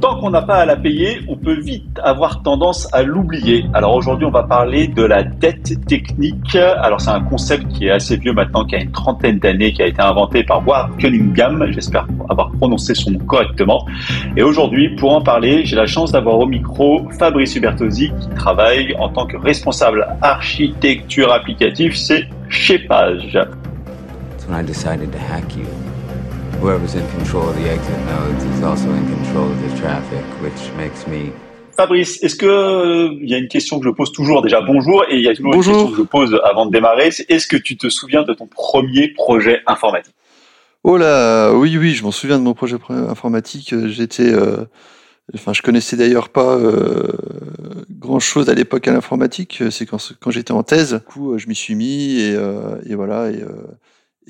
Tant qu'on n'a pas à la payer, on peut vite avoir tendance à l'oublier. Alors aujourd'hui, on va parler de la dette technique. Alors c'est un concept qui est assez vieux maintenant, qui a une trentaine d'années, qui a été inventé par Ward Cunningham. J'espère avoir prononcé son nom correctement. Et aujourd'hui, pour en parler, j'ai la chance d'avoir au micro Fabrice Hubertosi, qui travaille en tant que responsable architecture applicative. Chez Page. When I decided to hack you. Whoever's in control of the exit nodes is also in control of the traffic, which makes me Fabrice, est-ce que euh, il y a une question que je pose toujours déjà? Bonjour et il y a toujours Bonjour. une question que je pose avant de démarrer, c'est est-ce que tu te souviens de ton premier projet informatique? Oh là, oui, oui, je m'en souviens de mon projet pr- informatique. Euh, J'étais, euh, enfin, je connaissais d'ailleurs pas grand chose à l'époque à l'informatique. C'est quand, quand j'étais en thèse. Du coup, euh, je m'y suis mis et, euh, et voilà. Et, euh,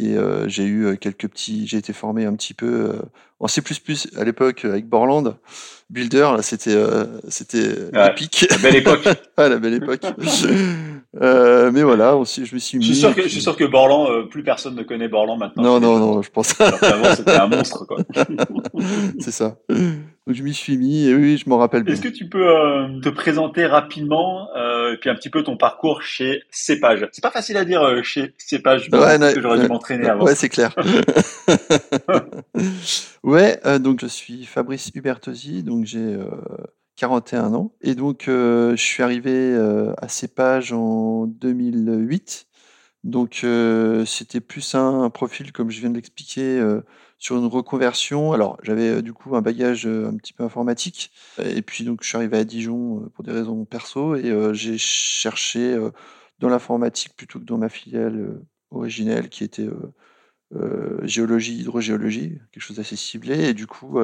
et euh, j'ai eu euh, quelques petits. J'ai été formé un petit peu euh, en C++ à l'époque avec Borland. Builder, là, c'était, euh, c'était Ouais. épique. La belle époque. à la belle époque. Mais voilà, aussi, je me suis mis. Je suis sûr que, je suis sûr que Borland, plus personne ne connaît Borland maintenant. Non, non, non, je pense. Alors qu'avant, c'était un monstre, quoi. c'est ça. Donc je m'y suis mis et oui, je m'en rappelle bien. Est-ce que tu peux euh, te présenter rapidement, euh, et puis un petit peu ton parcours chez Cepage? C'est pas facile à dire euh, chez pense Ouais, que j'aurais dû m'entraîner avant. Ouais, c'est clair. ouais, euh, donc je suis Fabrice Hubertosi, donc j'ai euh, 41 ans. Et donc je suis arrivé à Cepage en 2008. Donc c'était plus un, un profil, comme je viens de l'expliquer, sur une reconversion. Alors j'avais euh, du coup un bagage euh, un petit peu informatique. Et puis donc je suis arrivé à Dijon euh, pour des raisons perso et j'ai cherché dans l'informatique plutôt que dans ma filiale originelle qui était géologie, hydrogéologie, quelque chose d'assez ciblé. Et du coup,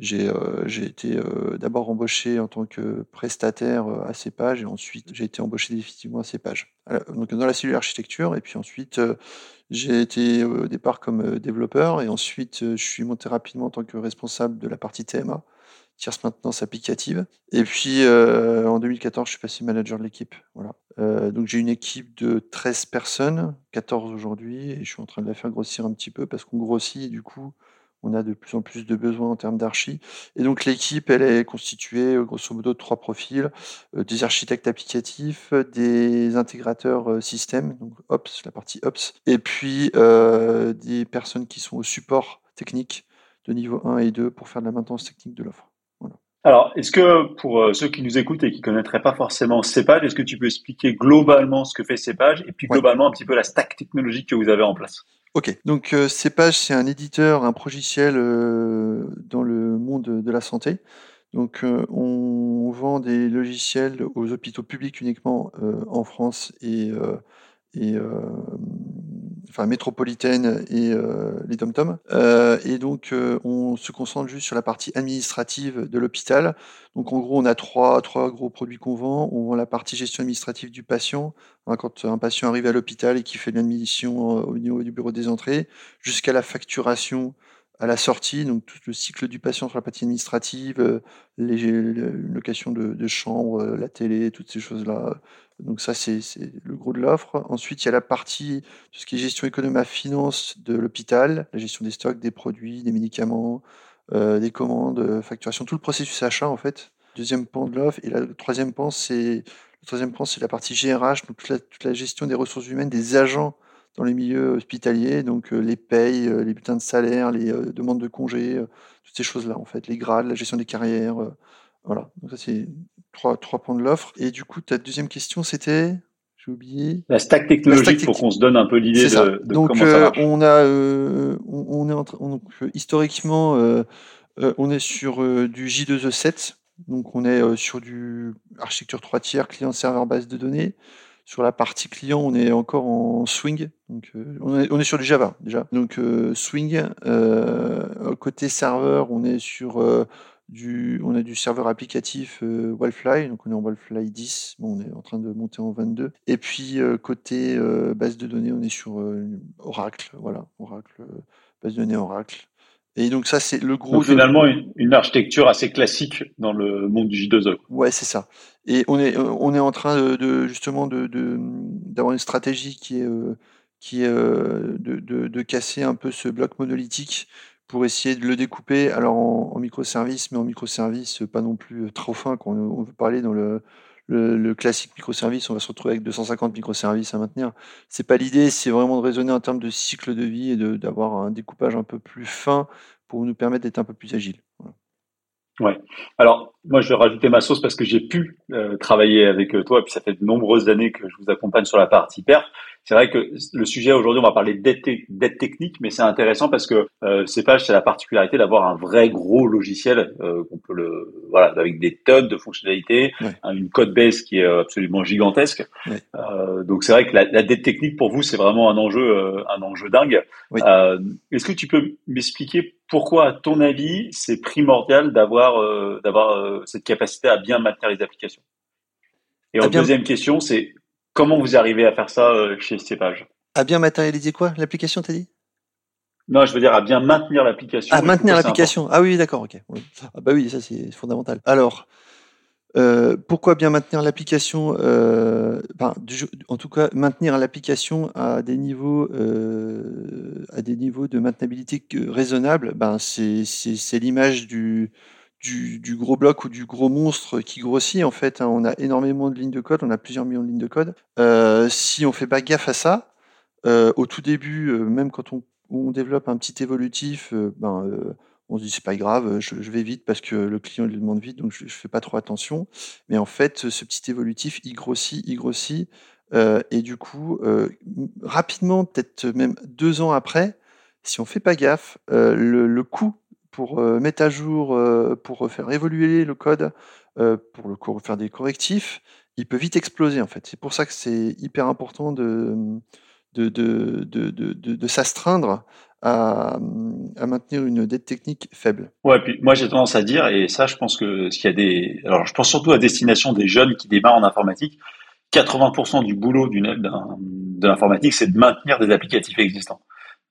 j'ai euh, j'ai été euh, d'abord embauché en tant que prestataire euh, à Cepage et ensuite j'ai été embauché définitivement à Cepage. Donc dans la cellule architecture et puis ensuite j'ai été au départ comme développeur et ensuite je suis monté rapidement en tant que responsable de la partie TMA, tierce maintenance applicative. Et puis en 2014, je suis passé manager de l'équipe. Donc j'ai une équipe de 13 personnes, 14 aujourd'hui, et je suis en train de la faire grossir un petit peu parce qu'on grossit et du coup on a de plus en plus de besoins en termes d'archi. Et donc l'équipe, elle est constituée euh, grosso modo de trois profils, euh, des architectes applicatifs, des intégrateurs euh, système, donc Ops, la partie Ops, et puis euh, des personnes qui sont au support technique de niveau 1 et 2 pour faire de la maintenance technique de l'offre. Alors, est-ce que pour ceux qui nous écoutent et qui connaîtraient pas forcément Cepage, est-ce que tu peux expliquer globalement ce que fait Cepage et puis Ouais. globalement un petit peu la stack technologique que vous avez en place? Ok, donc euh, Cepage, c'est un éditeur, un progiciel euh, dans le monde de la santé. Donc euh, on vend des logiciels aux hôpitaux publics uniquement euh, en France et, euh, et euh, enfin métropolitaine et euh, les dom Euh, et donc euh, on se concentre juste sur la partie administrative de l'hôpital. Donc en gros on a trois, trois gros produits qu'on vend. On vend la partie gestion administrative du patient, hein, quand un patient arrive à l'hôpital et qui fait l'admission au niveau du bureau des entrées, jusqu'à la facturation à la sortie, donc tout le cycle du patient sur la partie administrative, euh, les, location de, de chambre, euh, la télé, toutes ces choses-là. Donc ça, c'est le gros de l'offre. Ensuite, il y a la partie, tout ce qui est gestion économie finance de l'hôpital, la gestion des stocks, des produits, des médicaments, euh, des commandes, euh, facturation, tout le processus achat en fait. Deuxième pan de l'offre. Et la- le troisième pan, c'est la partie GRH, donc toute la gestion des ressources humaines des agents dans les milieux hospitaliers, donc euh, les payes, euh, les bulletins de salaire, les euh, demandes de congés, toutes ces choses-là en fait, les grades, la gestion des carrières, voilà. Donc ça c'est trois, trois points de l'offre. Et du coup, ta deuxième question c'était, j'ai oublié. La stack technologique La stack pour qu'on se donne un peu l'idée de, de donc comment ça euh, marche. on a, euh, on, on est en train- donc, historiquement, euh, on est sur du J2E7. Donc on est sur du architecture 3 tiers, client serveur base de données. Sur la partie client, on est encore en Swing. Euh, on, est, sur du Java déjà. Donc euh, Swing. Euh, côté serveur, on est sur du, on a du serveur applicatif Wildfly, donc on est en Wildfly 10, bon, on est en train de monter en 22. Et puis côté base de données, on est sur Oracle, voilà, Oracle, base de données Oracle. Et donc ça c'est le gros. Donc de- finalement, une, une architecture assez classique dans le monde du J2E. Ouais, c'est ça. Et on est, on est en train de, de- justement de, de- d'avoir une stratégie qui est, euh, qui est euh, de, de- casser un peu ce bloc monolithique pour essayer de le découper alors en, microservices, mais en microservices pas non plus trop fin. Quand on, veut parler dans le, le, classique microservice, on va se retrouver avec 250 microservices à maintenir. C'est pas l'idée, c'est vraiment de raisonner en termes de cycle de vie et d'avoir un découpage un peu plus fin pour nous permettre d'être un peu plus agile. Ouais. Alors, moi, je vais rajouter ma sauce parce que j'ai pu euh, travailler avec euh, toi, et puis ça fait de nombreuses années que je vous accompagne sur la partie perf. C'est vrai que le sujet aujourd'hui, on va parler d'aide, technique, mais c'est intéressant parce que euh, Cepage, c'est la particularité d'avoir un vrai gros logiciel euh, qu'on peut le voilà avec des tonnes de fonctionnalités, hein, une code base qui est absolument gigantesque. Euh, donc c'est vrai que la, la, dette technique pour vous, c'est vraiment un enjeu euh, un enjeu dingue. Euh, est-ce que tu peux m'expliquer pourquoi, à ton avis, c'est primordial d'avoir euh, d'avoir cette capacité à bien maintenir les applications? Et en deuxième question, c'est Comment vous arrivez à faire ça euh, chez Cepage? À bien matérialiser quoi? L'application, t'as dit? Non, je veux dire à bien maintenir l'application. À maintenir l'application. Ah oui, d'accord, ok. Ah bah oui, ça c'est fondamental. Alors, euh, pourquoi bien maintenir l'application euh, En tout cas, maintenir l'application à des niveaux à des niveaux de maintenabilité raisonnables? Ben c'est l'image du du, gros bloc ou du gros monstre qui grossit. En fait, hein. on a énormément de lignes de code, on a plusieurs millions de lignes de code. Euh, si on fait pas gaffe à ça, euh, au tout début, euh, même quand on, développe un petit évolutif, ben, on se dit c'est pas grave, je, vais vite parce que le client le demande vite, donc je, je fais pas trop attention. Mais en fait, ce petit évolutif, il grossit, il grossit, et du coup, rapidement, peut-être même deux ans après, si on fait pas gaffe, le, le coût pour mettre à jour, pour faire évoluer le code, pour le faire des correctifs, il peut vite exploser en fait. C'est pour ça que c'est hyper important de, de, de, de, s'astreindre à, à, maintenir une dette technique faible. Ouais, puis moi j'ai tendance à dire, et ça je pense que s'il y a des. Alors je pense surtout à destination des jeunes qui démarrent en informatique, 80% du boulot de l'informatique, c'est de maintenir des applicatifs existants.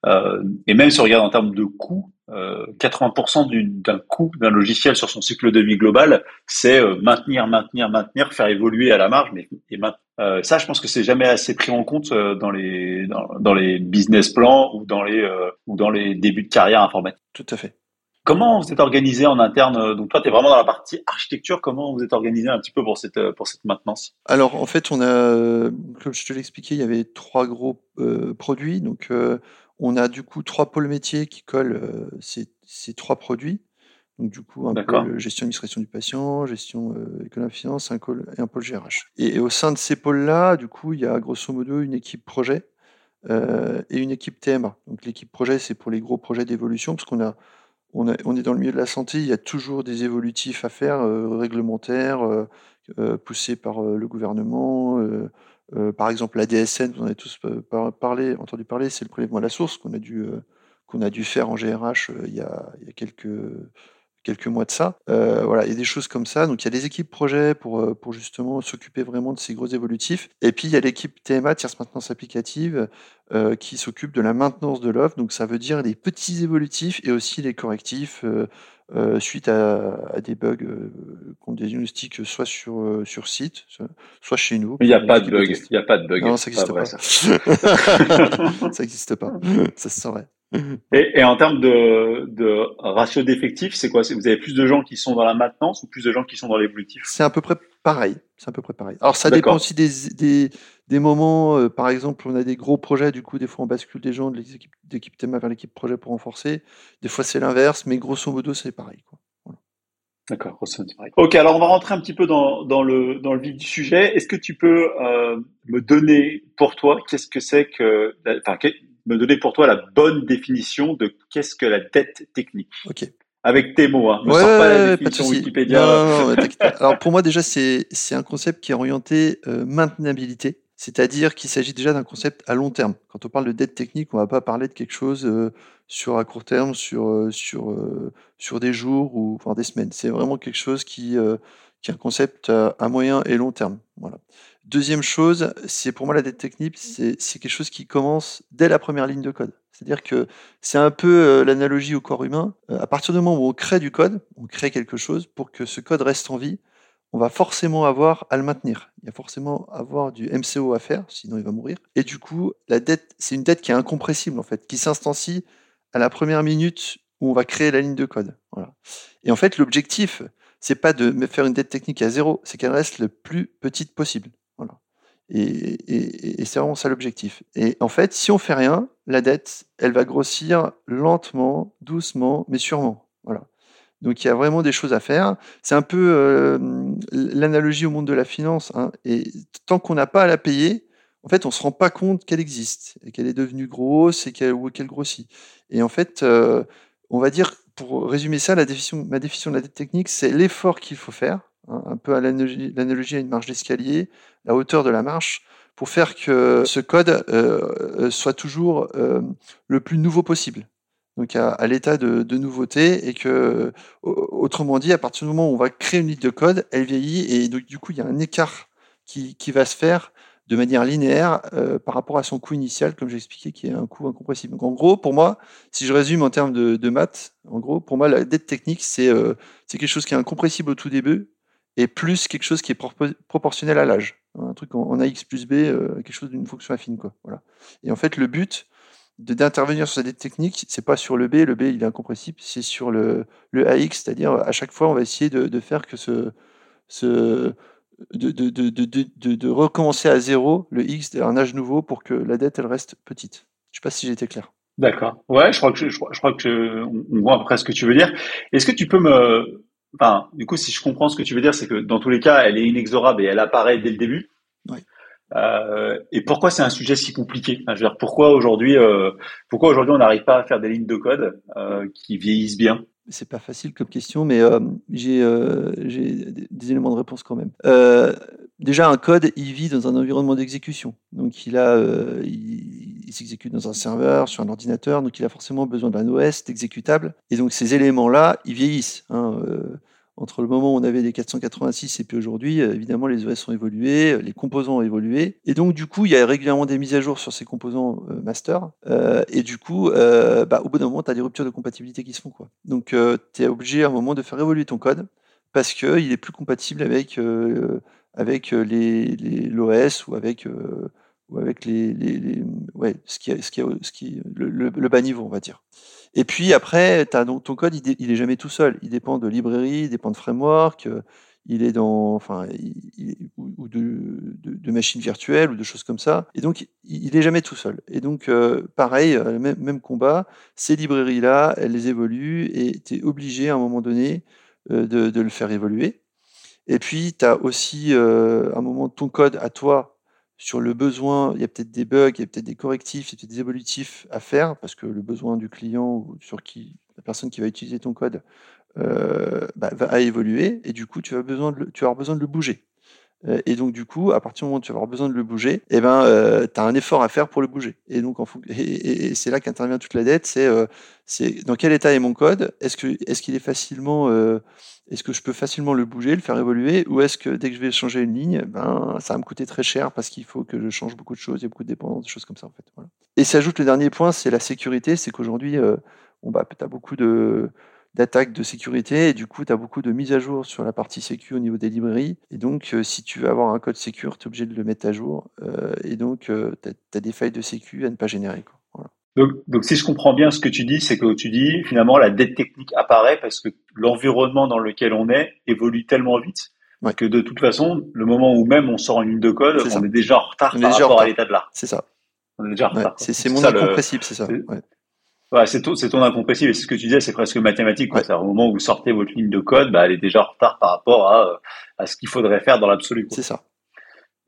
Euh, et même si on regarde en termes de coût, euh, 80% d'un coût d'un logiciel sur son cycle de vie global, c'est euh, maintenir, maintenir, maintenir, faire évoluer à la marge. Mais et euh, ça, je pense que c'est jamais assez pris en compte euh, dans les dans, dans, les business plans ou dans les ou dans les débuts de carrière informatique. Tout à fait. Comment vous êtes organisé en interne Donc toi, tu es vraiment dans la partie architecture. Comment vous êtes organisé un petit peu pour cette, pour cette maintenance? Alors en fait, on a, comme je te l'expliquais, il y avait trois gros produits. Donc euh, on a du coup trois pôles métiers qui collent euh, ces, trois produits. Donc du coup, un pôle gestion administration du patient, gestion euh, économie finance, un et un pôle GRH. Et, au sein de ces pôles-là, du coup, il y a grosso modo une équipe projet euh, et une équipe TMA. Donc l'équipe projet, c'est pour les gros projets d'évolution, parce qu'on a, on, on est dans le milieu de la santé, il y a toujours des évolutifs à faire, réglementaires, poussés par le gouvernement euh, par exemple, la DSN, vous en avez tous parlé, entendu parler, c'est le prélèvement à la source qu'on a dû euh, a dû faire en GRH euh, il y a, il y a quelques quelques mois de ça. voilà, il y a des choses comme ça. Donc il y a des équipes projets pour, pour justement s'occuper vraiment de ces gros évolutifs. Et puis il y a l'équipe TMA, tierce maintenance applicative, qui s'occupe de la maintenance de l'offre. Donc ça veut dire les petits évolutifs et aussi les correctifs, euh, suite à, des bugs euh, qu'on diagnostique soit sur, euh, sur site, soit chez nous. Il n'y a pas de bug. Il n'y a pas de bug. Non, ça n'existe pas. Ça n'existe pas. Ça se saurait. Et, et, en termes de, de ratio d'effectifs, c'est quoi? Vous avez plus de gens qui sont dans la maintenance ou plus de gens qui sont dans l'évolutif C'est à peu près pareil. C'est à peu près pareil. Alors ça dépend aussi des, des, des moments. Euh, par exemple, on a des gros projets, du coup, des fois on bascule des gens de l'équipe d'équipe TMA vers l'équipe projet pour renforcer. Des fois c'est l'inverse, mais grosso modo c'est pareil. Quoi. D'accord, Ok, alors on va rentrer un petit peu dans, dans, le, dans le vif du sujet. Est-ce que tu peux euh, me donner pour toi, qu'est-ce que c'est que, enfin, me donner pour toi la bonne définition de qu'est-ce que la dette technique. Ok. Avec tes mots, hein. Ne ouais, pas la définition Wikipédia. Alors pour moi déjà c'est c'est un concept qui est orienté euh, maintenabilité, c'est-à-dire qu'il s'agit déjà d'un concept à long terme. Quand on parle de dette technique, on va pas parler de quelque chose euh, sur à court terme, sur euh, sur euh, sur des jours ou enfin des semaines. C'est vraiment quelque chose qui qui est un concept à moyen et long terme. Voilà. Deuxième chose, c'est pour moi la dette technique, c'est quelque chose qui commence dès la première ligne de code. C'est-à-dire que c'est un peu euh, l'analogie au corps humain. Euh, à partir du moment où on crée du code, on crée quelque chose, pour que ce code reste en vie, on va forcément avoir à le maintenir. Il y a forcément avoir du MCO à faire, sinon il va mourir. Et du coup, la dette, c'est une dette qui est incompressible en fait, qui s'instancie à la première minute où on va créer la ligne de code. Et en fait, l'objectif, c'est pas de faire une dette technique à zéro, c'est qu'elle reste le plus petite possible. Et, c'est vraiment ça l'objectif. Et en fait, si on fait rien, la dette, elle va grossir lentement, doucement, mais sûrement. Voilà. Donc il y a vraiment des choses à faire. C'est un peu euh, l'analogie au monde de la finance. Hein. Et tant qu'on n'a pas à la payer, en fait, on se rend pas compte qu'elle existe et qu'elle est devenue grosse et qu'elle grossit. Et en fait, euh, on va dire, pour résumer ça, ma définition de la dette technique, c'est l'effort qu'il faut faire, hein, un peu à l'analogie à une marche d'escalier, la hauteur de la marche, pour faire que ce code euh, soit toujours le plus nouveau possible donc à, l'état de, nouveauté, et que, autrement dit, à partir du moment où on va créer une ligne de code, elle vieillit, et donc, du coup, il y a un écart qui, va se faire de manière linéaire euh, par rapport à son coût initial, comme j'ai expliqué, qui est un coût incompressible. Donc en gros, pour moi, si je résume en termes de, maths, en gros, pour moi, la dette technique, euh, c'est quelque chose qui est incompressible au tout début, et plus quelque chose qui est proportionnel à l'âge. Un truc en, AX plus B, euh, quelque chose d'une fonction affine. Et en fait, le but, d'intervenir sur cette technique, c'est pas sur le B, le B il est incompressible, c'est sur le, le AX, c'est-à-dire à chaque fois on va essayer de, faire que ce, ce de, recommencer à zéro le X un âge nouveau pour que la dette elle reste petite. Je sais pas si j'ai été clair. D'accord. Ouais, je crois que voit après ce que tu veux dire. Est-ce que tu peux me, enfin, du coup, si je comprends ce que tu veux dire, c'est que dans tous les cas, elle est inexorable et elle apparaît dès le début. Oui. Euh, et pourquoi c'est un sujet si compliqué? Je veux dire, Pourquoi aujourd'hui, euh, pourquoi aujourd'hui on n'arrive pas à faire des lignes de code euh, qui vieillissent bien? C'est pas facile comme question, mais j'ai des éléments de réponse quand même. déjà, un code, il vit dans un environnement d'exécution. Donc, il a, il, il s'exécute dans un serveur, sur un ordinateur, donc il a forcément besoin d'un OS, d'exécutable. Et donc, ces éléments-là, ils vieillissent. Hein, entre le moment où on avait des 486 et puis aujourd'hui, euh, évidemment, les OS ont évolué, les composants ont évolué. Et donc, du coup, il y a régulièrement des mises à jour sur ces composants euh, master. Euh, et du coup, bah, au bout d'un moment, tu as des ruptures de compatibilité qui se font. Donc, tu es obligé à un moment de faire évoluer ton code parce qu'il est plus compatible avec, avec l'OS ou avec, ou avec les, le, bas niveau, on va dire. Et puis après, as donc, ton code, il, est jamais tout seul. Il dépend de librairie, il dépend de framework, euh, il est dans, enfin, ou de, machines virtuelles ou de choses comme ça. Et donc, il est jamais tout seul. Et donc, euh, pareil, euh, même, combat, ces librairies-là, elles les évoluent et tu es obligé à un moment donné de, le faire évoluer. Et puis, tu as aussi à un moment ton code à toi sur le besoin, il y a peut-être des bugs, il y a peut-être des correctifs, il y a peut-être des évolutifs à faire, parce que le besoin du client ou sur qui la personne qui va utiliser ton code euh, bah, va évoluer, et du coup, tu, as besoin de tu vas avoir besoin de le bouger. Euh, et donc, du coup, à partir du moment où tu vas avoir besoin de le bouger, eh ben, euh, tu as un effort à faire pour le bouger. Et donc, c'est là qu'intervient toute la dette, c'est c'est dans quel état est mon code? Est-ce qu'il est facilement est-ce que je peux facilement le bouger, le faire évoluer, ou est-ce que dès que je vais changer une ligne, ben, ça va me coûter très cher parce qu'il faut que je change beaucoup de choses, il y a beaucoup de dépendances, des choses comme ça en fait. Et s'ajoute le dernier point, c'est la sécurité, c'est qu'aujourd'hui, euh, bah, tu as beaucoup de d'attaques de sécurité et du coup tu as beaucoup de mises à jour sur la partie sécu au niveau des librairies et donc euh, si tu veux avoir un code sécure tu es obligé de le mettre à jour euh, et donc tu as, des failles de sécu à ne pas générer quoi. Voilà. Donc, si je comprends bien ce que tu dis, c'est que tu dis finalement la dette technique apparaît parce que l'environnement dans lequel on est évolue tellement vite que de toute façon, le moment où même on sort une ligne de code, on est déjà en retard par rapport à l'état de l'art. C'est ça. On est déjà en retard. C'est mon incompressible, c'est ça. Ouais, c'est ton, c'est ton incompressible. Et c'est ce que tu disais, c'est presque mathématique. Quoi. Au moment où vous sortez votre ligne de code, bah, elle est déjà en retard par rapport à, à ce qu'il faudrait faire dans l'absolu. C'est ça.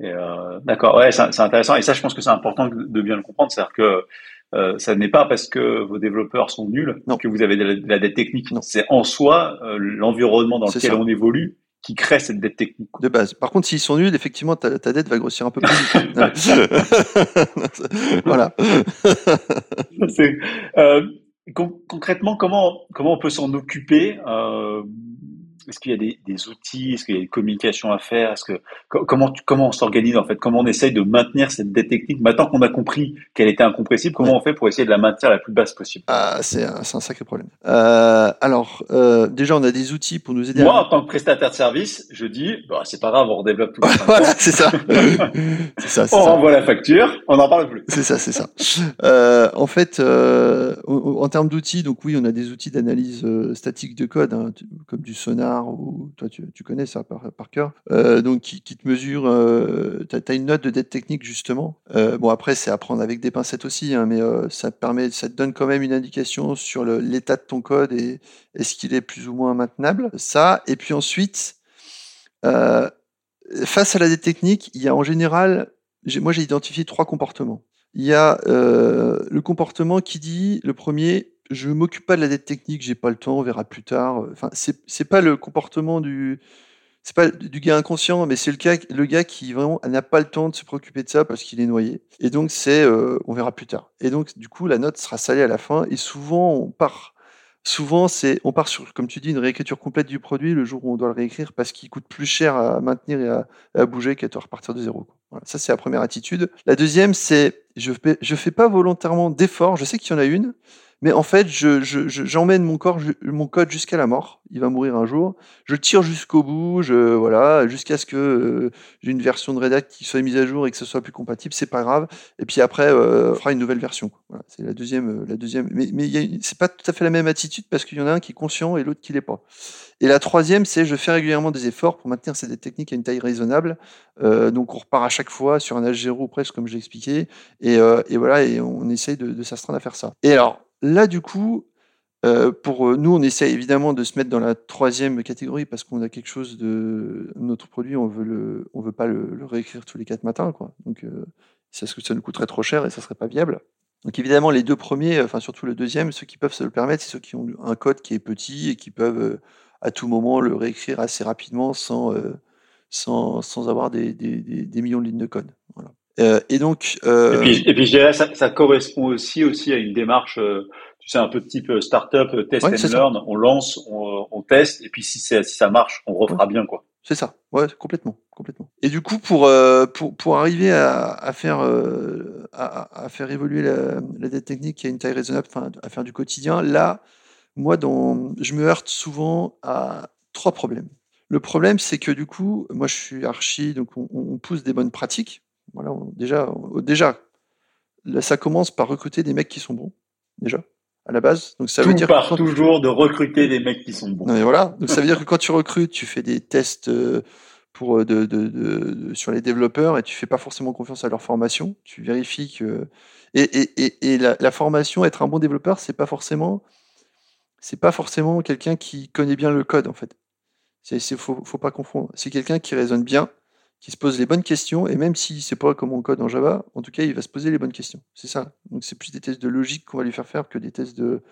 Euh, d'accord, ouais, c'est, c'est intéressant. Et ça, je pense que c'est important de bien le comprendre. C'est-à-dire que euh, ça n'est pas parce que vos développeurs sont nuls que vous avez de la, dette technique. C'est en soi euh, l'environnement dans lequel on évolue qui crée cette dette technique. De base. Par contre, s'ils sont nuls, effectivement, ta, dette va grossir un peu plus voilà. euh, concrètement, comment comment on peut s'en occuper euh, est-ce qu'il y a des, des outils, est-ce qu'il y a une communication à faire, est-ce que comment comment on s'organise en fait, comment on essaye de maintenir cette dette technique maintenant qu'on a compris qu'elle était incompressible, comment on fait pour essayer de la maintenir la plus basse possible? Ah, c'est un, un, sacré problème. Euh, alors euh, déjà, on a des outils pour nous aider. Moi, en tant que prestataire de service, je dis, bah, c'est pas grave, on redéveloppe tout. voilà, c'est ça. ça. On ça. renvoie la facture, on n'en parle plus. C'est ça, c'est ça. Euh, en fait, en, en termes d'outils, donc oui, on a des outils d'analyse statique de code, hein, comme du sonar ou toi tu, connais ça par, cœur, euh, donc qui, te mesure. Euh, tu as, une note de dette technique justement. Euh, bon après c'est à prendre avec des pincettes aussi, hein, mais euh, ça permet, ça te donne quand même une indication sur l'état de ton code et est-ce qu'il est plus ou moins maintenable. Ça et puis ensuite. face à la dette technique, il y a en général, moi j'ai identifié trois comportements. Il y a le comportement qui dit, le premier, je m'occupe pas de la dette technique, j'ai pas le temps, on verra plus tard. Enfin, c'est pas le comportement du c'est pas du gars inconscient, mais c'est le gars le gars qui vraiment n'a pas le temps de se préoccuper de ça parce qu'il est noyé. Et donc c'est euh, on verra plus tard. Et donc du coup la note sera salée à la fin et souvent on part souvent c'est on part sur comme tu dis une réécriture complète du produit le jour où on doit le réécrire parce qu'il coûte plus cher à maintenir et à, bouger qu'à repartir de zéro. Ça c'est la première attitude. La deuxième c'est je fais, je fais pas volontairement d'efforts. Je sais qu'il y en a une, mais en fait, je, je, j'emmène mon corps, mon code jusqu'à la mort. Il va mourir un jour. Je tire jusqu'au bout, je, voilà, jusqu'à ce que euh, j'ai une version de Redact qui soit mise à jour et que ce soit plus compatible. C'est pas grave. Et puis après, euh, on fera une nouvelle version. C'est la deuxième, euh, la deuxième. Mais, mais c'est pas tout à fait la même attitude parce qu'il y en a un qui est conscient et l'autre qui l'est pas. Et la troisième, c'est je fais régulièrement des efforts pour maintenir ces techniques à une taille raisonnable. Donc on repart à chaque fois sur un H0 presque comme j'ai expliqué. Et, et, voilà, et on essaye de, de s'astreindre à faire ça. Et alors, Là, du coup, euh, pour euh, nous, on essaie évidemment de se mettre dans la troisième catégorie parce qu'on a quelque chose de notre produit, on veut le, on veut pas le, réécrire tous les quatre matins, quoi. Donc, euh, ça, nous coûterait trop cher et ça serait pas viable. Donc évidemment, les deux premiers, enfin surtout le deuxième, ceux qui peuvent se le permettre, c'est ceux qui ont un code qui est petit et qui peuvent euh, à tout moment le réécrire assez rapidement sans, avoir des, des, millions de lignes de code. Voilà. Euh, et donc. Euh... Et puis, et puis je dirais, ça, ça correspond aussi aussi à une démarche, euh, tu sais, un peu de type startup, test ouais, and learn. Ça. On lance, on, on, teste, et puis si, si ça marche, on refera ouais. bien, quoi. C'est ça, ouais, complètement, complètement. Et du coup, pour euh, pour pour arriver à, à faire euh, à, à, faire évoluer la, la dette technique a une taille raisonnable, enfin, à faire du quotidien, là, moi, dans, je me heurte souvent à trois problèmes. Le problème, c'est que du coup, moi, je suis archi, donc on, on pousse des bonnes pratiques voilà, on, déjà, on, déjà, là, ça commence par recruter des mecs qui sont bons, déjà, à la base. Donc ça Tout veut dire part toujours de recruter des mecs qui sont bons. Non, mais voilà. Donc ça veut dire que quand tu recrutes, tu fais des tests euh, pour de, de, de, sur les développeurs et tu fais pas forcément confiance à leur formation. Tu vérifies que et, et, et, et la, la, formation, être un bon développeur, c'est pas forcément c'est pas forcément quelqu'un qui connaît bien le code en fait. C'est faut, faut pas confondre. C'est quelqu'un qui raisonne bien qui se pose les bonnes questions, et même si c'est pas comme on code en Java, en tout cas, il va se poser les bonnes questions. C'est ça. Donc, c'est plus des tests de logique qu'on va lui faire faire que des tests de,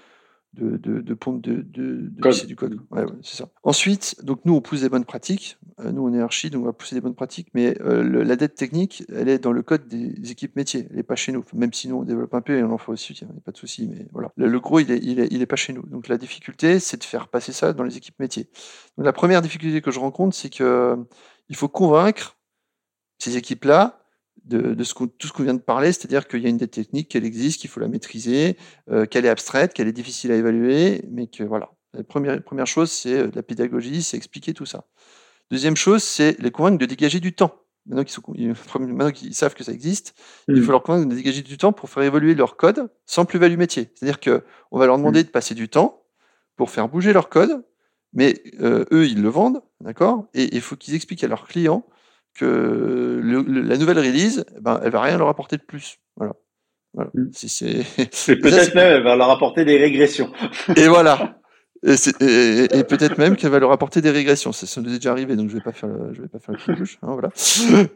de, de, de pompe de, de, de code. du code. Ouais, ouais, c'est ça. Ensuite, donc nous, on pousse des bonnes pratiques. Euh, nous, on est archi, donc on va pousser des bonnes pratiques, mais euh, le, la dette technique, elle est dans le code des équipes métiers. Elle n'est pas chez nous. Même si nous, on développe un peu et on en fait aussi, il n'y a pas de souci, mais voilà. Le, le, gros, il est, il, est, il est pas chez nous. Donc, la difficulté, c'est de faire passer ça dans les équipes métiers. Donc, la première difficulté que je rencontre, c'est que il faut convaincre ces équipes-là, de, de ce tout ce qu'on vient de parler, c'est-à-dire qu'il y a une dette technique, qu'elle existe, qu'il faut la maîtriser, euh, qu'elle est abstraite, qu'elle est difficile à évaluer, mais que voilà. La première, première chose, c'est euh, la pédagogie, c'est expliquer tout ça. Deuxième chose, c'est les convaincre de dégager du temps. Maintenant qu'ils, sont, maintenant qu'ils savent que ça existe, mmh. il faut leur convaincre de dégager du temps pour faire évoluer leur code sans plus-value métier. C'est-à-dire qu'on va leur demander mmh. de passer du temps pour faire bouger leur code, mais euh, eux, ils le vendent, d'accord? Et il faut qu'ils expliquent à leurs clients que le, le, la nouvelle release, ben, elle va rien leur apporter de plus. Voilà. voilà. Mm. Si c'est. peut-être même, elle va leur apporter des régressions. Et voilà. Et, et, et peut-être même qu'elle va leur apporter des régressions. Ça, ça nous est déjà arrivé, donc je vais pas faire, le, je vais pas faire le bouche, hein, voilà.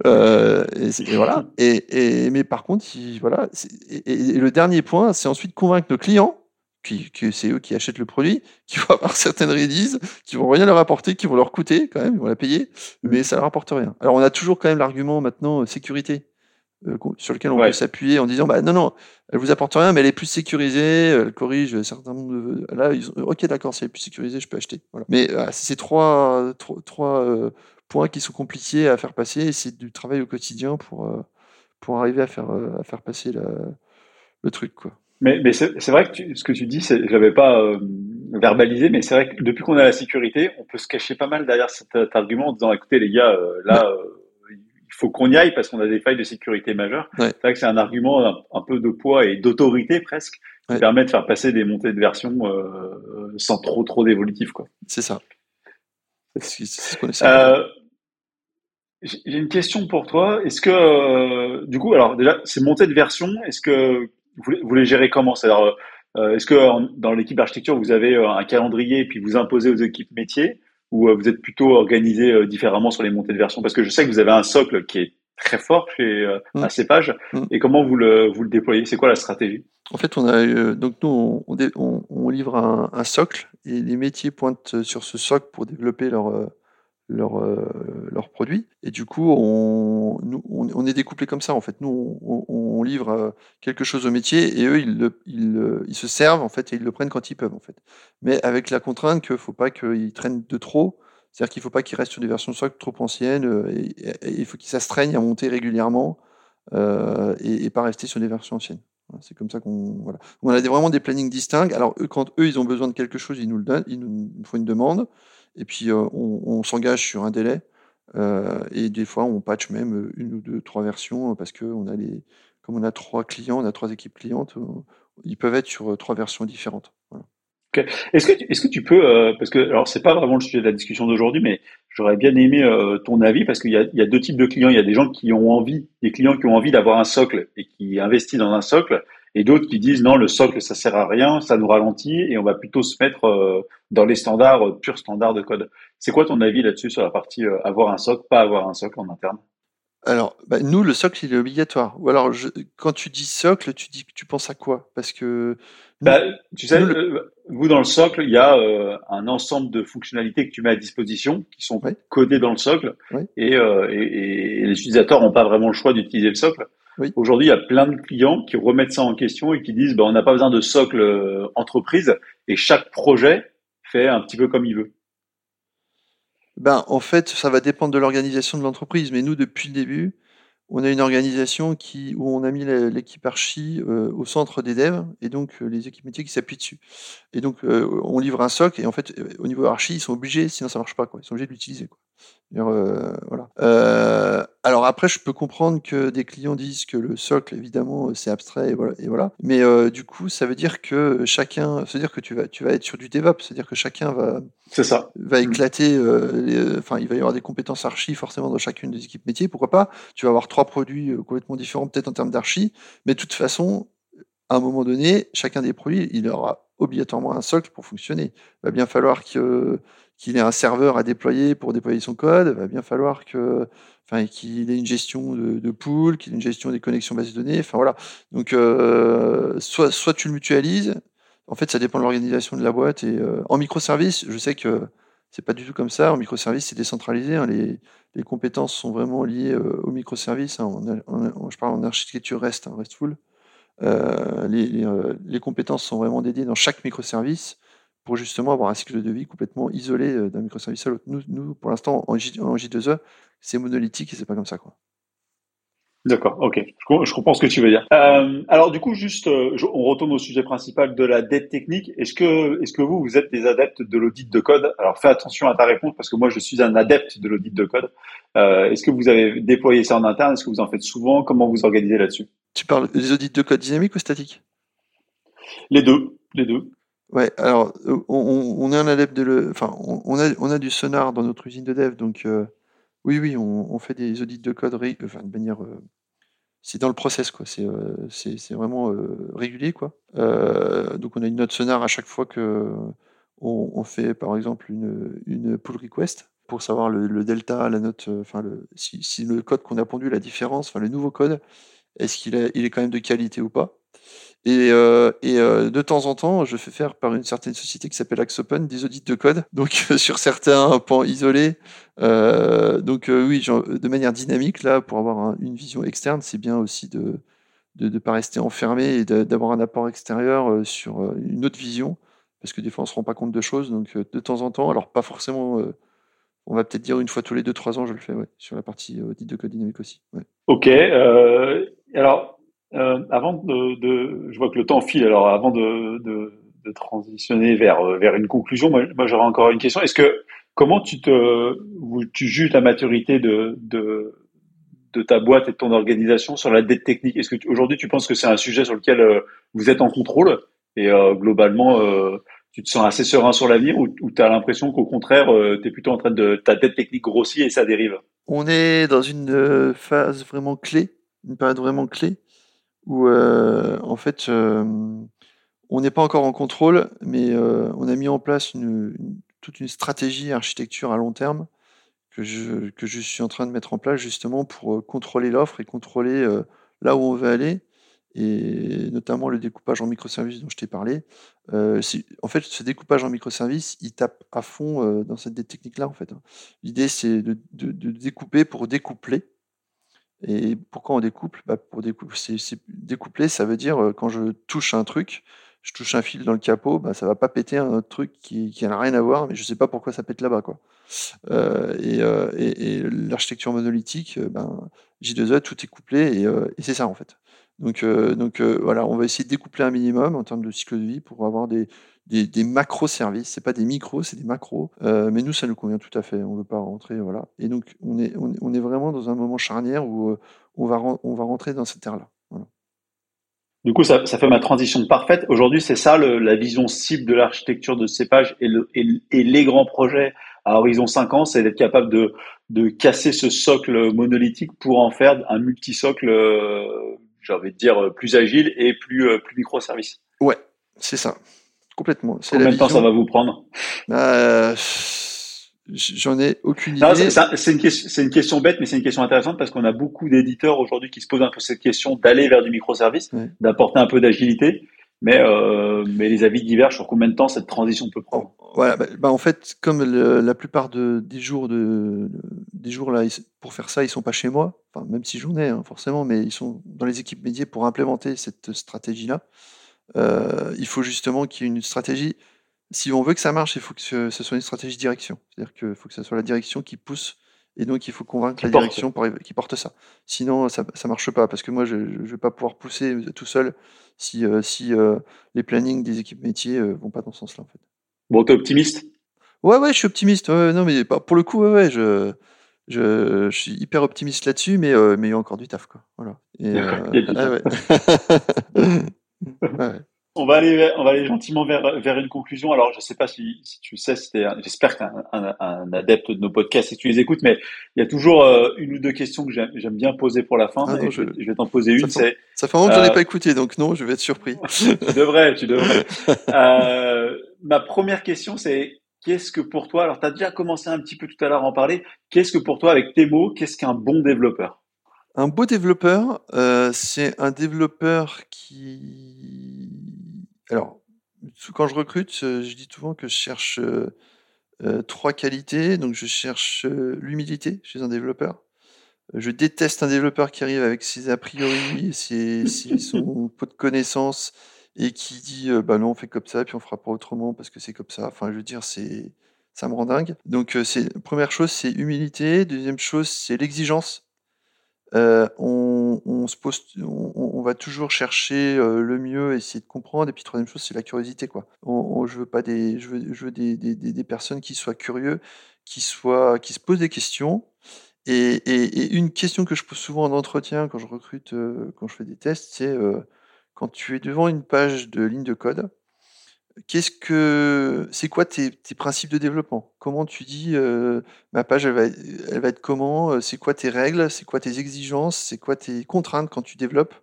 Euh, et, voilà. Et, mais par contre, il, voilà. Et, le dernier point, c'est ensuite convaincre nos clients qui, que c'est eux qui achètent le produit, qui vont avoir certaines releases, qui vont rien leur apporter, qui vont leur coûter quand même, ils vont la payer, mais ça leur apporte rien. Alors on a toujours quand même l'argument maintenant euh, sécurité. sur lequel on peut s'appuyer en disant bah non non elle vous apporte rien mais elle est plus sécurisée elle corrige certains de là ils ok d'accord si elle est plus sécurisée je peux acheter voilà. mais c'est trois trois, trois points qui sont compliqués à faire passer et c'est du travail au quotidien pour pour arriver à faire à faire passer le truc quoi mais, mais c'est vrai que ce que tu dis, je l'avais pas euh, verbalisé, mais c'est vrai que depuis qu'on a la sécurité, on peut se cacher pas mal derrière cet, argument en disant, écoutez les gars, euh, là, euh, il faut qu'on y aille parce qu'on a des failles de sécurité majeures. C'est vrai que c'est un argument un, peu de poids et d'autorité presque qui permet de faire passer des montées de version sans trop trop d'évolutif. quoi. C'est ça. J'ai une question pour toi. Est-ce que, du coup, alors déjà, ces montées de version, est-ce que vous, les gérez comment? C'est-à-dire, euh, est-ce que dans l'équipe architecture, vous avez euh, un calendrier et puis vous imposez aux équipes métiers? Ou euh, vous êtes plutôt organisé différemment sur les montées de version? Parce que je sais que vous avez un socle qui est très fort chez mmh. pages mmh. Et comment vous le, vous le déployez? C'est quoi la stratégie? En fait, on a donc nous on, on, livre un, un, socle et les métiers pointent sur ce socle pour développer leur leurs leur produits. Et du coup, on, nous, on, est découplé comme ça. En fait, nous, on, livre euh, quelque chose au métier et eux, ils, ils, ils, se servent en fait et ils le prennent quand ils peuvent en fait. Mais avec la contrainte qu'il faut pas qu'ils traînent de trop. C'est-à-dire qu'il faut pas qu'ils restent sur des versions socle trop anciennes. Euh, et, il faut qu'ils s'astreignent à monter régulièrement euh, et, pas rester sur des versions anciennes. C'est comme ça qu'on voilà. On a vraiment des plannings distincts. Alors quand eux ils ont besoin de quelque chose, ils nous le donnent, ils nous font une demande et puis on, on s'engage sur un délai. Euh, et des fois, on patch même une ou deux, trois versions parce que on a les, comme on a trois clients, on a trois équipes clientes, ils peuvent être sur trois versions différentes. Est-ce que, est-ce que tu peux, euh, parce que alors c'est pas vraiment le sujet de la discussion d'aujourd'hui, mais j'aurais bien aimé euh, ton avis parce qu'il y y a deux types de clients. Il y a des gens qui ont envie, des clients qui ont envie d'avoir un socle et qui investissent dans un socle, et d'autres qui disent non, le socle ça sert à rien, ça nous ralentit et on va plutôt se mettre euh, dans les standards, euh, purs standards de code. C'est quoi ton avis là-dessus sur la partie euh, avoir un socle, pas avoir un socle en interne? Alors, bah, nous, le socle, il est obligatoire. Ou alors, quand tu dis socle, tu dis, tu penses à quoi? Parce que bah, tu sais, vous dans le socle, il y a un ensemble de fonctionnalités que tu mets à disposition, qui sont codées dans le socle, et, et, les utilisateurs n'ont pas vraiment le choix d'utiliser le socle. Aujourd'hui, il y a plein de clients qui remettent ça en question et qui disent ben, on n'a pas besoin de socle euh, entreprise et chaque projet fait un petit peu comme il veut. Ben, en fait, ça va dépendre de l'organisation de l'entreprise, mais nous, depuis le début, on a une organisation qui, où on a mis l'équipe archi euh, au centre des devs et donc euh, les équipes métiers qui s'appuient dessus. Et donc, on livre un socle et en fait, au niveau archi, ils sont obligés, sinon ça marche pas. Quoi. Ils sont obligés de l'utiliser. Voilà. Euh, alors après, je peux comprendre que des clients disent que le socle, évidemment, c'est abstrait et voilà. Et voilà. Mais euh, du coup, ça veut dire que chacun, c'est-à-dire que tu vas, tu vas être sur du DevOps, c'est-à-dire que chacun va, c'est ça, va mm. éclater. enfin, il va y avoir des compétences archi forcément dans chacune des équipes métiers. Pourquoi pas Tu vas avoir trois produits complètement différents, peut-être en termes d'archi, mais de toute façon, à un moment donné, chacun des produits, il aura obligatoirement un socle pour fonctionner. Il va bien falloir que qu'il ait un serveur à déployer pour déployer son code, il va bien falloir que, enfin, qu'il ait une gestion de, pool, qu'il ait une gestion des connexions bases de données. Enfin voilà. Donc, euh, soit, soit tu le mutualises. En fait, ça dépend de l'organisation de la boîte. Et euh, en microservice, je sais que c'est pas du tout comme ça. En microservice, c'est décentralisé. Hein. Les, compétences sont vraiment liées euh, aux microservices. Hein. je parle en architecture REST, hein, RESTful. Euh, les, les, compétences sont vraiment dédiées dans chaque microservice pour justement avoir un cycle de vie complètement isolé euh, d'un microservice à l'autre. Nous, nous, pour l'instant, en, J, 2 e c'est monolithique et c'est pas comme ça. quoi. D'accord, ok, je, comprends ce que tu veux dire. Euh, alors du coup, juste, euh, on retourne au sujet principal de la dette technique. Est-ce que, est-ce que vous, vous êtes des adeptes de l'audit de code? Alors fais attention à ta réponse parce que moi, je suis un adepte de l'audit de code. Euh, est-ce que vous avez déployé ça en interne? Est-ce que vous en faites souvent? Comment vous organisez là-dessus? Tu parles des audits de code dynamique ou statique Les deux, les deux. Ouais, alors euh, on, on est un de le, enfin on a du sonar dans notre usine de dev, donc euh, oui oui on, fait des audits de code, manière, euh, c'est dans le process quoi, c'est c'est vraiment régulier quoi. donc on a une note sonar à chaque fois que on, fait par exemple une pull request pour savoir le, delta, la note, enfin si, si le code qu'on a pondu, la différence, le nouveau code, est-ce qu'il est il est quand même de qualité ou pas? Et, euh, euh, de temps en temps, je fais faire par une certaine société qui s'appelle Axopen des audits de code, donc sur certains pans isolés. Euh, donc oui, de manière dynamique, là, pour avoir une vision externe, c'est bien aussi de ne pas rester enfermé et d'avoir un apport extérieur sur une autre vision, parce que des fois, on se rend pas compte de choses. Donc de temps en temps, alors pas forcément on va peut-être dire une fois tous les 2-3 ans, je le fais, sur la partie audit de code dynamique aussi. Ok. Alors, euh, avant de, je vois que le temps file. Alors, avant de, transitionner vers euh, vers une conclusion, moi, j'aurais encore une question. Est-ce que comment tu tu juges la maturité de, de de ta boîte et de ton organisation sur la dette technique? Est-ce que aujourd'hui tu penses que c'est un sujet sur lequel euh, vous êtes en contrôle et globalement tu te sens assez serein sur l'avenir ou, tu as l'impression qu'au contraire tu es plutôt en train de ta dette technique grossit et ça dérive? On est dans une phase vraiment clé, une période vraiment clé où euh, en fait euh, on n'est pas encore en contrôle, mais euh, on a mis en place toute une stratégie architecture à long terme que je, suis en train de mettre en place justement pour contrôler l'offre et contrôler là où on veut aller, et notamment le découpage en microservices dont je t'ai parlé. en fait, ce découpage en microservices, il tape à fond dans cette technique-là. En fait, hein. l'idée c'est de, découper pour découpler. Et pourquoi on découple? Bah pour découper, découpler, ça veut dire quand je touche un truc, je touche un fil dans le capot, bah ça va pas péter un autre truc qui, qui n'a rien à voir, mais je sais pas pourquoi ça pète là-bas. Quoi. Euh, et, euh, et, l'architecture monolithique, ben, J2E, tout est couplé, et, et c'est ça en fait. Donc, donc voilà, on va essayer de découpler un minimum en termes de cycle de vie pour avoir des, des, des macro-services. C'est pas des micros, c'est des macros. Euh, mais nous, ça nous convient tout à fait. On veut pas rentrer, voilà. Et donc, on est, on est, vraiment dans un moment charnière où euh, on, va, on va rentrer dans cette ère-là. Du coup, ça, ça, fait ma transition parfaite. Aujourd'hui, c'est ça le, la vision cible de l'architecture de cépage et, le, et, et, les grands projets à horizon 5 ans, c'est d'être capable de, de casser ce socle monolithique pour en faire un multisocle, euh, j'ai envie de dire, plus agile et plus, plus microservice. Ouais, c'est ça. Complètement. Combien de temps ça va vous prendre bah, J'en ai aucune idée. C'est une, question, une question bête, mais c'est une question intéressante parce qu'on a beaucoup d'éditeurs aujourd'hui qui se posent un peu cette question d'aller vers du microservice, d'apporter un peu d'agilité. Mais, euh, mais les avis divergent sur combien de temps cette transition peut prendre. Voilà, bah, bah en fait, comme la plupart de, des jours de, des jours là, pour faire ça, ils sont pas chez moi. Enfin, même si j'en ai hein, forcément, mais ils sont dans les équipes médias pour implémenter cette stratégie-là. Euh, il faut justement qu'il y ait une stratégie. Si on veut que ça marche, il faut que ce, soit une stratégie de direction. C'est-à-dire qu'il faut que ce soit la direction qui pousse et donc, il faut convaincre la direction pour, qui porte ça. Sinon, ça ne marche pas, parce que moi, je ne vais pas pouvoir pousser tout seul si, euh, si euh, les plannings des équipes métiers ne vont pas dans ce sens-là. En fait. Bon, es optimiste? Ouais, ouais, je suis optimiste. non, mais pour le coup, ouais, ouais je, je, suis hyper optimiste là-dessus, mais, mais il y a encore du taf. Quoi. Voilà. Et, On va aller, on va aller gentiment vers, vers une conclusion. Alors, je ne sais pas si, si tu sais, j'espère que un, un, adepte de nos podcasts et que tu les écoutes, mais il y a toujours euh, une ou deux questions que j'aime bien poser pour la fin. Ah je, vais t'en poser une. Ça fait, ça fait un moment que j'en ai euh, pas écouté, donc non, je vais être surpris. tu devrais, tu devrais. euh, ma première question, c'est qu'est-ce que pour toi, alors tu as déjà commencé un petit peu tout à l'heure à en parler, qu'est-ce que pour toi, avec tes mots, qu'est-ce qu'un bon développeur? Un beau développeur, euh, c'est un développeur qui. Alors, quand je recrute, euh, je dis souvent que je cherche euh, trois qualités. Donc, je cherche l'humilité chez un développeur. Je déteste un développeur qui arrive avec ses a priori, ses, son pot de connaissances et qui dit bah non, on fait comme ça, puis on fera pas autrement parce que c'est comme ça. Enfin, je veux dire, c'est ça me rend dingue. Donc, c'est première chose, c'est humilité. Deuxième chose, c'est l'exigence. Euh, on, se pose, on, va toujours chercher euh, le mieux, essayer de comprendre. Et puis troisième chose, c'est la curiosité, quoi. je veux pas des, je veux, des, personnes qui soient curieux, qui soient, qui se posent des questions. Et, une question que je pose souvent en entretien quand je recrute, euh, quand je fais des tests, c'est quand tu es devant une page de ligne de code, Qu'est-ce que c'est quoi tes, principes de développement? Comment tu dis ma page elle va, elle va être comment? C'est quoi tes règles? C'est quoi tes exigences? C'est quoi tes contraintes quand tu développes?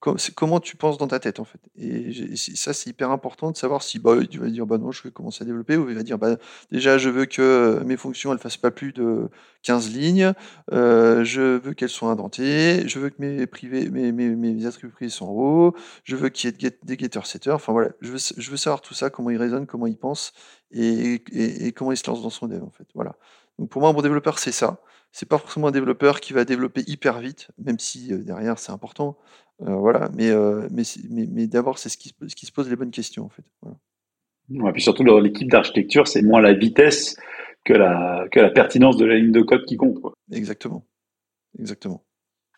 Comment tu penses dans ta tête en fait. Et ça, c'est hyper important de savoir si bah, tu vas dire bah non, je vais commencer à développer, ou il va dire bah, déjà, je veux que mes fonctions elles fassent pas plus de 15 lignes, euh, je veux qu'elles soient indentées, je veux que mes, privés, mes, attributs privés sont en haut, je veux qu'il y ait des getters setters, enfin voilà, je veux, savoir tout ça, comment il raisonne, comment il pense et, et, comment il se lance dans son dev en fait. Voilà. Donc pour moi, un bon développeur, c'est ça. C'est pas forcément un développeur qui va développer hyper vite, même si euh, derrière c'est important. Euh, voilà, mais, euh, mais, mais, d'abord, c'est ce qui, ce qui se pose les bonnes questions, en fait. Voilà. puis surtout, l'équipe d'architecture, c'est moins la vitesse que la, que la pertinence de la ligne de code qui compte. Quoi. Exactement. Exactement.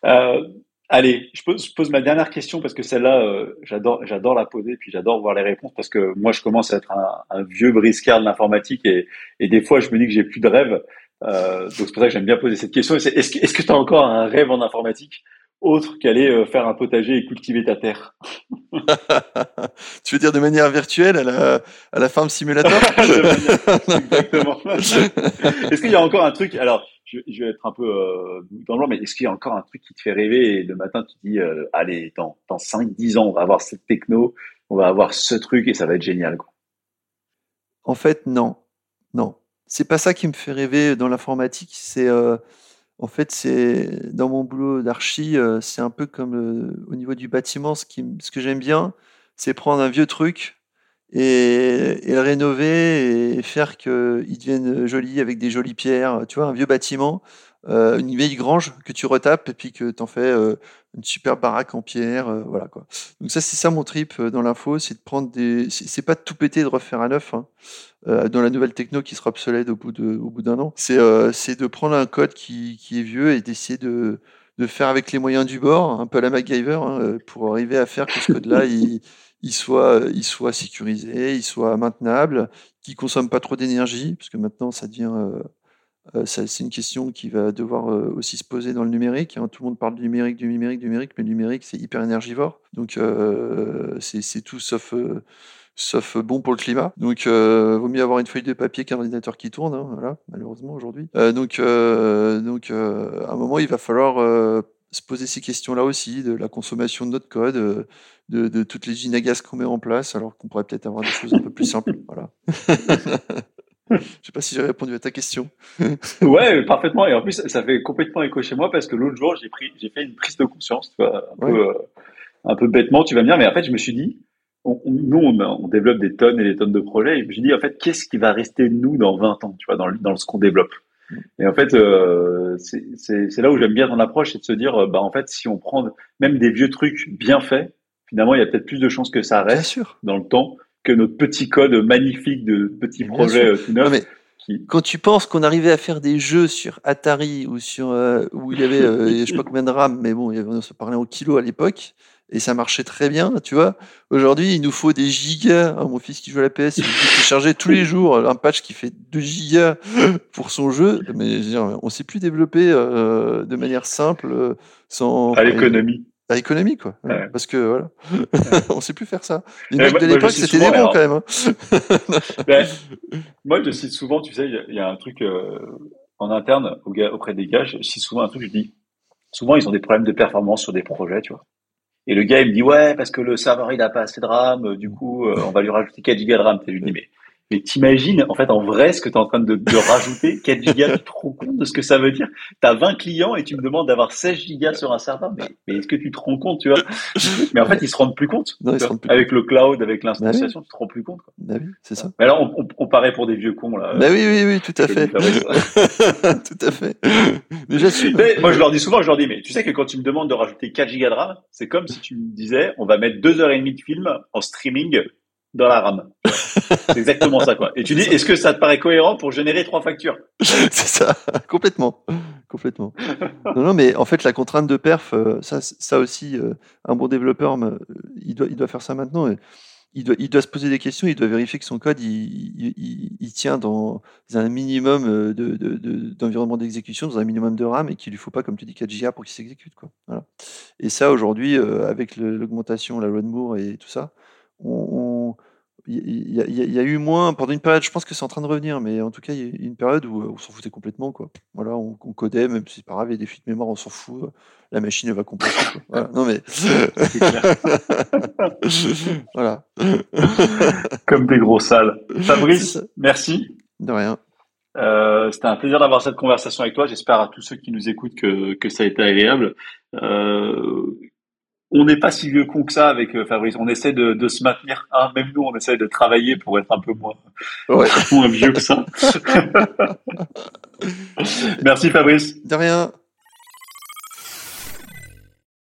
Euh, allez, je pose, je pose, ma dernière question parce que celle-là, j'adore, j'adore la poser, puis j'adore voir les réponses parce que moi, je commence à être un, vieux briscard de l'informatique et, et, des fois, je me dis que j'ai plus de rêve. donc c'est pour ça que j'aime bien poser cette question. Est-ce est-ce que tu as encore un rêve en informatique? Autre qu'aller euh, faire un potager et cultiver ta terre. tu veux dire de manière virtuelle à la, à la farm simulator? Exactement. est-ce qu'il y a encore un truc Alors, je, vais être un peu euh, dans le mais est-ce qu'il y a encore un truc qui te fait rêver et le matin tu te dis, euh, allez, dans, dans 5-10 ans, on va avoir cette techno, on va avoir ce truc et ça va être génial. Quoi. En fait, non. Non. C'est pas ça qui me fait rêver dans l'informatique, c'est... En fait, c'est dans mon boulot d'archi, euh, c'est un peu comme euh, au niveau du bâtiment. Ce, que j'aime bien, c'est prendre un vieux truc et, le rénover et faire qu'il devienne joli avec des jolies pierres. Tu vois, un vieux bâtiment, euh, une vieille grange que tu retapes et puis que tu en fais une super baraque en pierre. voilà quoi. Donc ça, c'est ça mon trip dans l'info, c'est de prendre des. C'est pas de tout péter de refaire à neuf. Hein. Euh, dans la nouvelle techno qui sera obsolète au bout de, au bout d'un an. C'est, euh, c'est de prendre un code qui, qui est vieux et d'essayer de, de faire avec les moyens du bord, un peu à la MacGyver, hein, euh, pour arriver à faire que ce code-là, il, il soit, il soit sécurisé, il soit maintenable, qu'il consomme pas trop d'énergie, parce que maintenant ça devient, euh, c'est une question qui va devoir aussi se poser dans le numérique. Hein. Tout le monde parle du numérique, du numérique, du numérique, mais le numérique c'est hyper énergivore, donc c'est, c'est tout sauf bon pour le climat. Donc, euh, vaut mieux avoir une feuille de papier qu'un ordinateur qui tourne, hein, voilà, malheureusement aujourd'hui. Euh, donc, euh, donc à un moment, il va falloir se poser ces questions-là aussi, de la consommation de notre code, de, toutes les ginagas qu'on met en place, alors qu'on pourrait peut-être avoir des choses un peu plus simples. Voilà. Je sais pas si j'ai répondu à ta question. ouais, parfaitement. Et en plus, ça fait complètement écho chez moi parce que l'autre jour, j'ai pris, j'ai fait une prise de conscience, un, peu, un peu bêtement, tu vas me dire, mais en fait, je me suis dit, nous, on, développe des tonnes et des tonnes de projets. Et je dis, en fait, qu'est-ce qui va rester de nous dans 20 ans, tu vois, dans, dans ce qu'on développe? Et en fait, euh, c'est là où j'aime bien ton approche, c'est de se dire, bah, en fait, si on prend même des vieux trucs bien faits, finalement, il y a peut-être plus de chances que ça reste dans le temps que notre petit code magnifique de petits projets euh, tout neufs. Quand tu penses qu'on arrivait à faire des jeux sur Atari ou sur euh, où il y avait, je sais pas combien de RAM, mais bon, on se parlait au kilo à l'époque et ça marchait très bien, tu vois. Aujourd'hui, il nous faut des gigas. mon fils qui joue à la PS, il charger tous les jours un patch qui fait 2 gigas pour son jeu. Mais on sait plus développer euh, de manière simple euh, sans. À l'économie. À l'économie, quoi. Parce que voilà, on sait plus faire ça. Les mecs de l'époque, c'était des bons quand même. Hein. ben, moi, je cite souvent, tu sais, il y, a un truc euh, en interne auprès des gars. Je cite souvent un truc. Je dis, souvent, ils ont des problèmes de performance sur des projets, tu vois. Et le gars, il me dit, ouais, parce que le serveur, il a pas assez de RAM, du coup, euh, on va lui rajouter 4 gigas de RAM. Je lui dis, mais mais t'imagines, en fait, en vrai, ce que tu es en train de, de rajouter, 4 gigas, tu te rends compte de ce que ça veut dire? Tu as 20 clients et tu me demandes d'avoir 16 gigas sur un serveur, mais, mais est-ce que tu te rends compte, tu vois? Mais en fait, ils se rendent plus compte. Non, se rendent plus avec le cloud, avec l'instanciation, bah tu te rends plus compte. Quoi. Bah oui, c'est ça. Mais là, on, on, on, paraît pour des vieux cons, là. Bah oui, oui, oui, tout à fait. tout à fait. Mais. Moi, je leur dis souvent, je leur dis, mais tu sais que quand tu me demandes de rajouter 4 gigas de RAM, c'est comme si tu me disais, on va mettre 2 heures et demie de film en streaming dans la RAM. C'est exactement ça, quoi. Et tu dis, est-ce que ça te paraît cohérent pour générer trois factures C'est ça, complètement, complètement. Non, non, mais en fait, la contrainte de perf, euh, ça, ça aussi, euh, un bon développeur, il doit, il doit faire ça maintenant. Il doit, il doit se poser des questions, il doit vérifier que son code, il, il, tient dans un minimum euh, d'environnement de, d'exécution, dans un minimum de RAM, et qu'il lui faut pas, comme tu dis, 4 Go pour qu'il s'exécute, quoi. Et ça, aujourd'hui, avec l'augmentation, la loi et tout ça, on il y, y, a eu moins pendant une période. Je pense que c'est en train de revenir, mais en tout cas, il y a eu une période où, on s'en foutait complètement, quoi. Voilà, on, codait, même si c'est pas grave, il y a des fuites mémoire, on s'en fout. La machine va compenser. Voilà. Non mais voilà. Comme des gros salles. Fabrice, merci. De rien. Euh, C'était un plaisir d'avoir cette conversation avec toi. J'espère à tous ceux qui nous écoutent que, que ça a été agréable. Euh, on n'est pas si vieux con que ça avec euh, Fabrice. On essaie de, de se maintenir. Hein, même nous, on essaie de travailler pour être un peu moins, ouais. moins vieux que ça. Merci Fabrice. De rien.